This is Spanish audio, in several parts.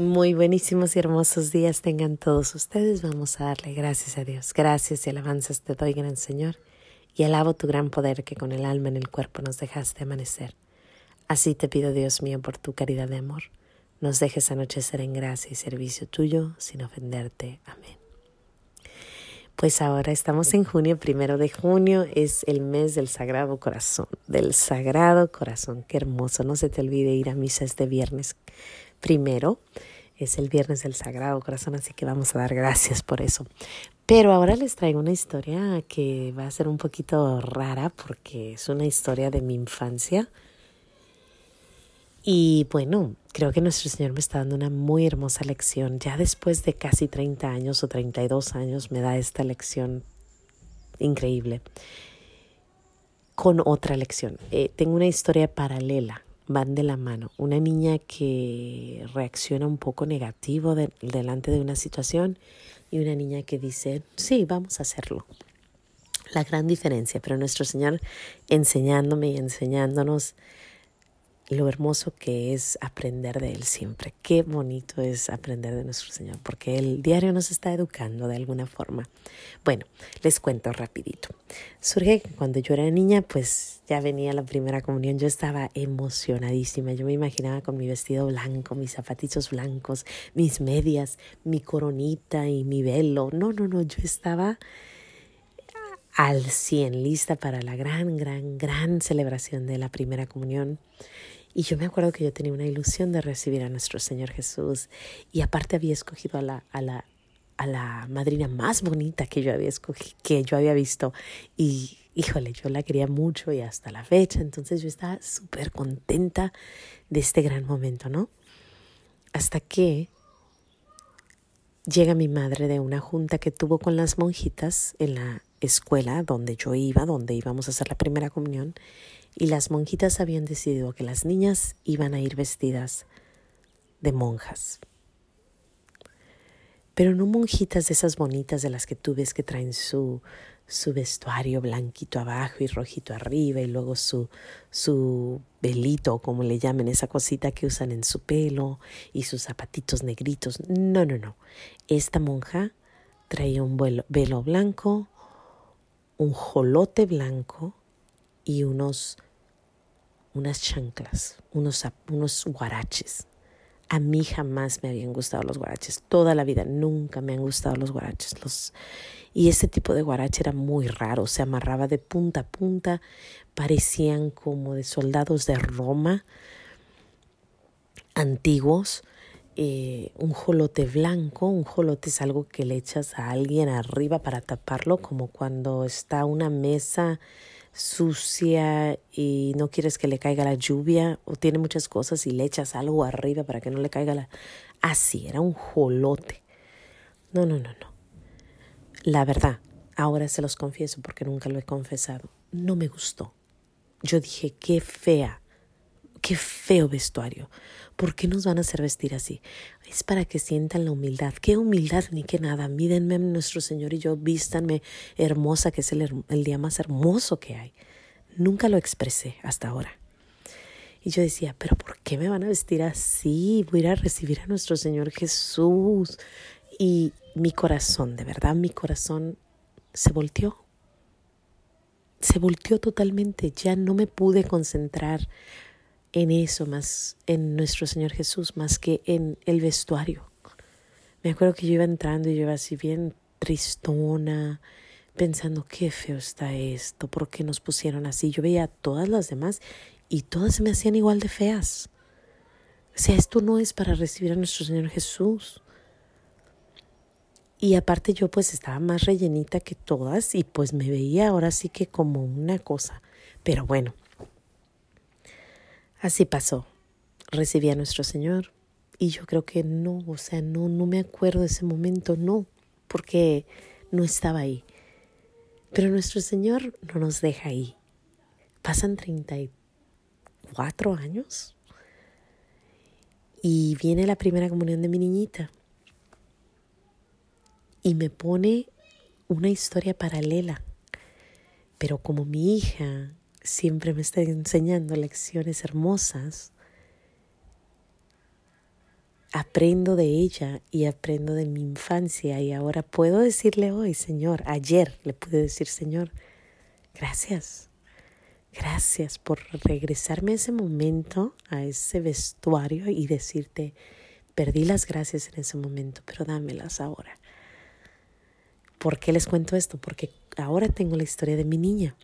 Muy buenísimos y hermosos días tengan todos ustedes. Vamos a darle gracias a Dios. Gracias y alabanzas te doy, gran Señor, y alabo tu gran poder que con el alma en el cuerpo nos dejaste amanecer. Así te pido, Dios mío, por tu caridad de amor, nos dejes anochecer en gracia y servicio tuyo sin ofenderte. Amén. Pues ahora estamos en junio, primero de junio es el mes del Sagrado Corazón, del Sagrado Corazón. Qué hermoso, no se te olvide ir a misa este viernes primero. Es el viernes del Sagrado Corazón, así que vamos a dar gracias por eso. Pero ahora les traigo una historia que va a ser un poquito rara porque es una historia de mi infancia. Y bueno, creo que nuestro Señor me está dando una muy hermosa lección. Ya después de casi 30 años o 32 años me da esta lección increíble. Con otra lección. Eh, tengo una historia paralela van de la mano. Una niña que reacciona un poco negativo delante de una situación y una niña que dice, sí, vamos a hacerlo. La gran diferencia, pero nuestro Señor enseñándome y enseñándonos lo hermoso que es aprender de Él siempre. Qué bonito es aprender de nuestro Señor, porque el diario nos está educando de alguna forma. Bueno, les cuento rapidito. Surge que cuando yo era niña, pues ya venía la primera comunión, yo estaba emocionadísima, yo me imaginaba con mi vestido blanco, mis zapatitos blancos, mis medias, mi coronita y mi velo. No, no, no, yo estaba al 100, lista para la gran, gran, gran celebración de la primera comunión. Y yo me acuerdo que yo tenía una ilusión de recibir a nuestro Señor Jesús. Y aparte había escogido a la, a la, a la madrina más bonita que yo había que yo había visto. Y híjole, yo la quería mucho y hasta la fecha, entonces yo estaba súper contenta de este gran momento, ¿no? Hasta que llega mi madre de una junta que tuvo con las monjitas en la escuela donde yo iba, donde íbamos a hacer la primera comunión, y las monjitas habían decidido que las niñas iban a ir vestidas de monjas. Pero no monjitas de esas bonitas de las que tú ves que traen su, su vestuario blanquito abajo y rojito arriba y luego su, su velito, como le llamen, esa cosita que usan en su pelo y sus zapatitos negritos. No, no, no. Esta monja traía un velo blanco, un jolote blanco y unos unas chanclas, unos, unos guaraches. A mí jamás me habían gustado los guaraches, toda la vida nunca me han gustado los guaraches. Los... Y ese tipo de guarache era muy raro, se amarraba de punta a punta, parecían como de soldados de Roma antiguos. Eh, un jolote blanco, un jolote es algo que le echas a alguien arriba para taparlo, como cuando está una mesa sucia y no quieres que le caiga la lluvia o tiene muchas cosas y le echas algo arriba para que no le caiga la... Así, era un jolote. No, no, no, no. La verdad, ahora se los confieso porque nunca lo he confesado. No me gustó. Yo dije, qué fea Qué feo vestuario. ¿Por qué nos van a hacer vestir así? Es para que sientan la humildad. ¿Qué humildad ni qué nada? Mídenme nuestro Señor y yo, vístanme hermosa, que es el, día más hermoso que hay. Nunca lo expresé hasta ahora. Y yo decía, pero ¿por qué me van a vestir así? Voy a ir a recibir a nuestro Señor Jesús. Y mi corazón, de verdad, mi corazón se volteó. Se volteó totalmente. Ya no me pude concentrar en eso más, en nuestro Señor Jesús, más que en el vestuario. Me acuerdo que yo iba entrando y yo iba así bien tristona, pensando qué feo está esto, por qué nos pusieron así. Yo veía a todas las demás y todas se me hacían igual de feas. O sea, esto no es para recibir a nuestro Señor Jesús. Y aparte yo pues estaba más rellenita que todas y pues me veía ahora sí que como una cosa. Pero bueno, Así pasó. Recibí a nuestro Señor y yo creo que no, o sea, no, no me acuerdo de ese momento, no, porque no estaba ahí. Pero nuestro Señor no nos deja ahí. Pasan 34 años y viene la primera comunión de mi niñita y me pone una historia paralela. Pero como mi hija siempre me está enseñando lecciones hermosas, aprendo de ella y aprendo de mi infancia y ahora puedo decirle hoy, Señor, ayer le pude decir, Señor, gracias, gracias por regresarme a ese momento, a ese vestuario y decirte, perdí las gracias en ese momento, pero dámelas ahora. ¿Por qué les cuento esto? Porque ahora tengo la historia de mi niña.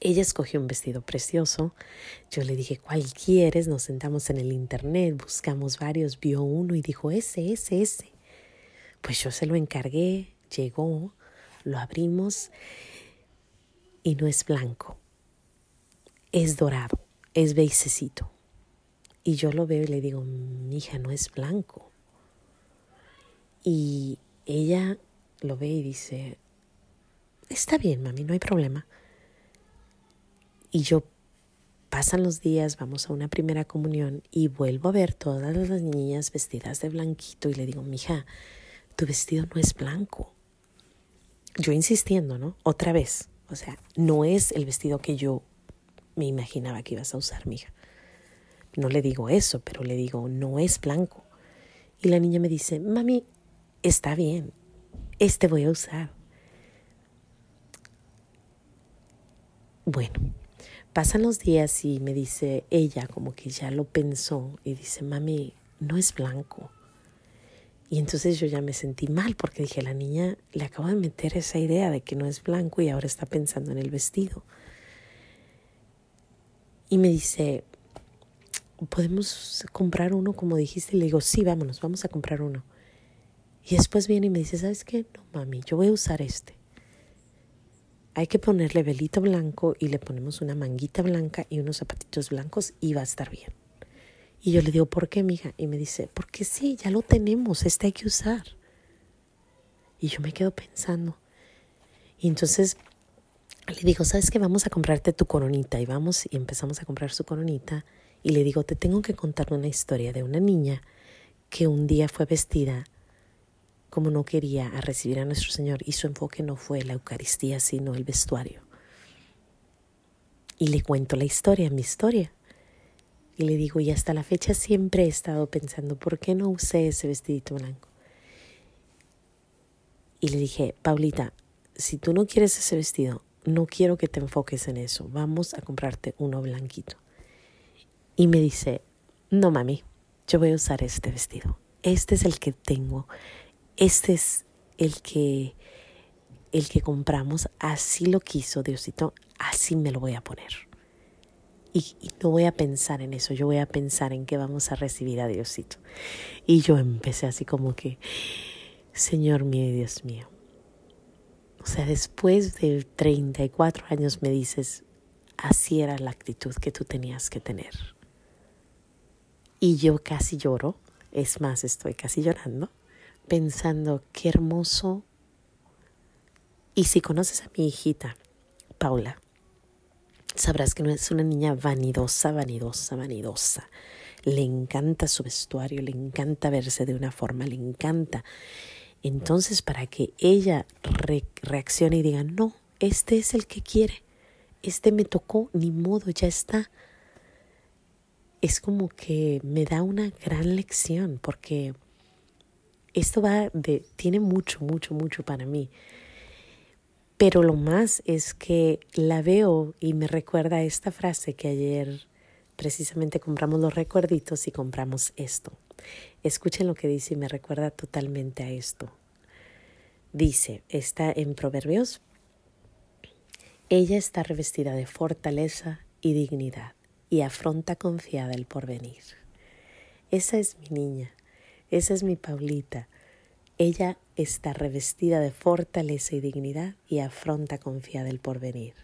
Ella escogió un vestido precioso. Yo le dije, ¿cuál quieres? Nos sentamos en el internet, buscamos varios, vio uno y dijo, ese, ese, ese. Pues yo se lo encargué, llegó, lo abrimos y no es blanco, es dorado, es beisecito. Y yo lo veo y le digo, mi hija no es blanco. Y ella lo ve y dice, está bien, mami, no hay problema. Y yo pasan los días, vamos a una primera comunión y vuelvo a ver todas las niñas vestidas de blanquito y le digo, mija, tu vestido no es blanco. Yo insistiendo, ¿no? Otra vez. O sea, no es el vestido que yo me imaginaba que ibas a usar, mija. No le digo eso, pero le digo, no es blanco. Y la niña me dice, mami, está bien, este voy a usar. Bueno, Pasan los días y me dice ella como que ya lo pensó y dice, mami, no es blanco. Y entonces yo ya me sentí mal porque dije, la niña le acabo de meter esa idea de que no es blanco y ahora está pensando en el vestido. Y me dice, ¿podemos comprar uno como dijiste? Y le digo, sí, vámonos, vamos a comprar uno. Y después viene y me dice, ¿sabes qué? No, mami, yo voy a usar este hay que ponerle velito blanco y le ponemos una manguita blanca y unos zapatitos blancos y va a estar bien. Y yo le digo, ¿por qué, mija? Y me dice, porque sí, ya lo tenemos, este hay que usar. Y yo me quedo pensando. Y entonces le digo, ¿sabes qué? Vamos a comprarte tu coronita. Y vamos y empezamos a comprar su coronita. Y le digo, te tengo que contar una historia de una niña que un día fue vestida como no quería recibir a nuestro Señor y su enfoque no fue la Eucaristía, sino el vestuario. Y le cuento la historia, mi historia. Y le digo, y hasta la fecha siempre he estado pensando, ¿por qué no usé ese vestidito blanco? Y le dije, Paulita, si tú no quieres ese vestido, no quiero que te enfoques en eso, vamos a comprarte uno blanquito. Y me dice, no mami, yo voy a usar este vestido. Este es el que tengo este es el que el que compramos, así lo quiso Diosito, así me lo voy a poner. Y, no voy a pensar en eso, yo voy a pensar en que vamos a recibir a Diosito. Y yo empecé así como que, Señor mío Dios mío. O sea, después de 34 años me dices, así era la actitud que tú tenías que tener. Y yo casi lloro, es más, estoy casi llorando, pensando, qué hermoso. Y si conoces a mi hijita, Paula, sabrás que no es una niña vanidosa, vanidosa, vanidosa. Le encanta su vestuario, le encanta verse de una forma, le encanta. Entonces, para que ella reaccione y diga, no, este es el que quiere, este me tocó, ni modo, ya está. Es como que me da una gran lección porque esto va de, tiene mucho, mucho, mucho para mí. Pero lo más es que la veo y me recuerda esta frase que ayer precisamente compramos los recuerditos y compramos esto. Escuchen lo que dice y me recuerda totalmente a esto. Dice, está en Proverbios, ella está revestida de fortaleza y dignidad y afronta confiada el porvenir. Esa es mi niña, esa es mi Paulita. Ella está revestida de fortaleza y dignidad y afronta confiada el porvenir.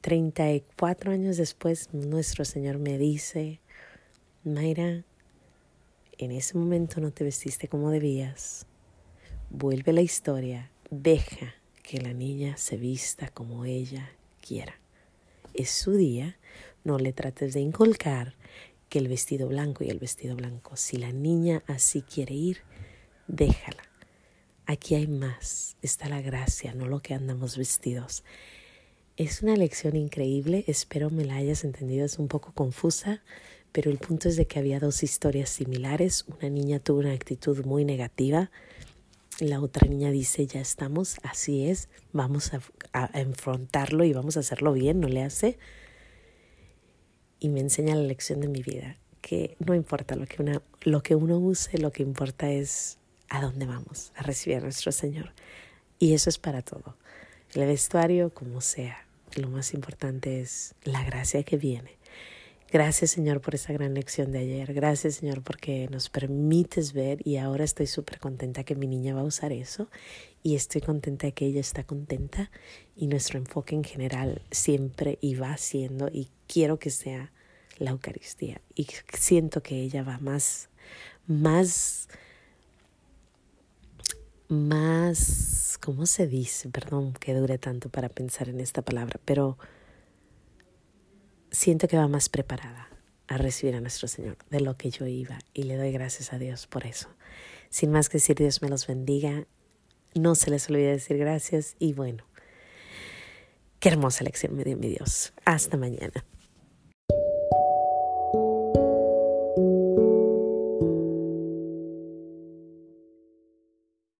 34 años después, nuestro Señor me dice, Mayra, en ese momento no te vestiste como debías. Vuelve la historia, deja que la niña se vista como ella quiera. Es su día, no le trates de inculcar que el vestido blanco y el vestido blanco. Si la niña así quiere ir, déjala. Aquí hay más, está la gracia, no lo que andamos vestidos. Es una lección increíble, espero me la hayas entendido, es un poco confusa, pero el punto es de que había dos historias similares. Una niña tuvo una actitud muy negativa, la otra niña dice, ya estamos, así es, vamos a, a, enfrentarlo y vamos a hacerlo bien, no le hace. Y me enseña la lección de mi vida, que no importa lo que, una, lo que uno use, lo que importa es a dónde vamos, a recibir a nuestro Señor. Y eso es para todo. El vestuario, como sea, lo más importante es la gracia que viene. Gracias Señor por esa gran lección de ayer. Gracias Señor porque nos permites ver y ahora estoy súper contenta que mi niña va a usar eso y estoy contenta que ella está contenta y nuestro enfoque en general siempre y va siendo y quiero que sea la Eucaristía y siento que ella va más, más, más, ¿cómo se dice? Perdón que dure tanto para pensar en esta palabra, pero siento que va más preparada a recibir a nuestro Señor de lo que yo iba y le doy gracias a Dios por eso. Sin más que decir, Dios me los bendiga. No se les olvide decir gracias y bueno, qué hermosa lección me dio mi Dios. Hasta mañana.